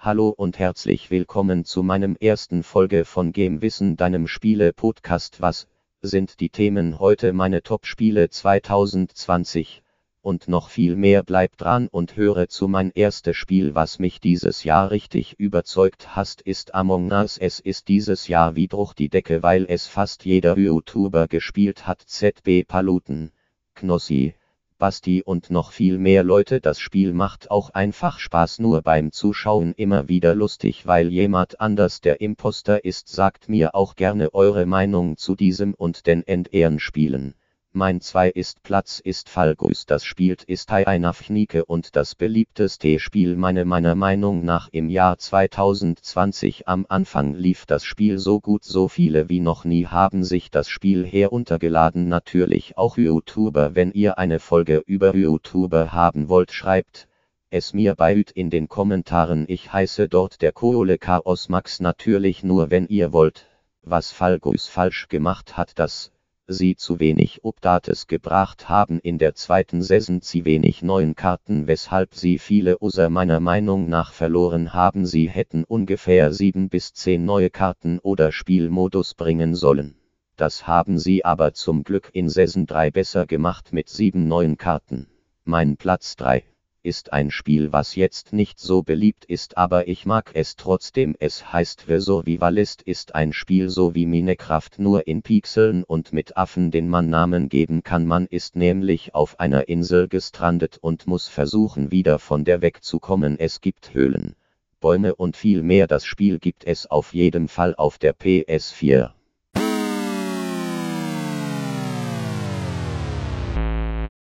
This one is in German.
Hallo und herzlich willkommen zu meinem ersten Folge von Game Wissen, deinem Spiele-Podcast. Was sind die Themen heute? Meine Top-Spiele 2020 und noch viel mehr. Bleib dran und höre zu. Mein erstes Spiel, was mich dieses Jahr richtig überzeugt hast, ist Among Us. Es ist dieses Jahr wie durch die Decke, weil es fast jeder YouTuber gespielt hat. ZB Paluten, Knossi. Basti und noch viel mehr Leute. Das Spiel macht auch einfach Spaß nur beim Zuschauen immer wieder lustig, weil jemand anders der Imposter ist. Sagt mir auch gerne eure Meinung zu diesem und den Endehrenspielen. Mein 2 ist Platz ist Falgus. Das spielt ist einer Fnike und das beliebteste Spiel meine meiner Meinung nach im Jahr 2020. Am Anfang lief das Spiel so gut, so viele wie noch nie haben sich das Spiel heruntergeladen. Natürlich auch YouTuber. Wenn ihr eine Folge über YouTuber haben wollt, schreibt es mir bei in den Kommentaren. Ich heiße dort der Kohle Chaos Max natürlich nur wenn ihr wollt. Was Falgus falsch gemacht hat, das sie zu wenig Updates gebracht haben in der zweiten Saison sie wenig neuen Karten weshalb sie viele User meiner Meinung nach verloren haben sie hätten ungefähr 7 bis 10 neue Karten oder Spielmodus bringen sollen. Das haben sie aber zum Glück in Saison 3 besser gemacht mit 7 neuen Karten. Mein Platz 3 ist ein Spiel, was jetzt nicht so beliebt ist, aber ich mag es trotzdem. Es heißt The Survivalist ist ein Spiel so wie Minecraft nur in Pixeln und mit Affen, den man Namen geben kann. Man ist nämlich auf einer Insel gestrandet und muss versuchen wieder von der wegzukommen. Es gibt Höhlen, Bäume und viel mehr. Das Spiel gibt es auf jeden Fall auf der PS4.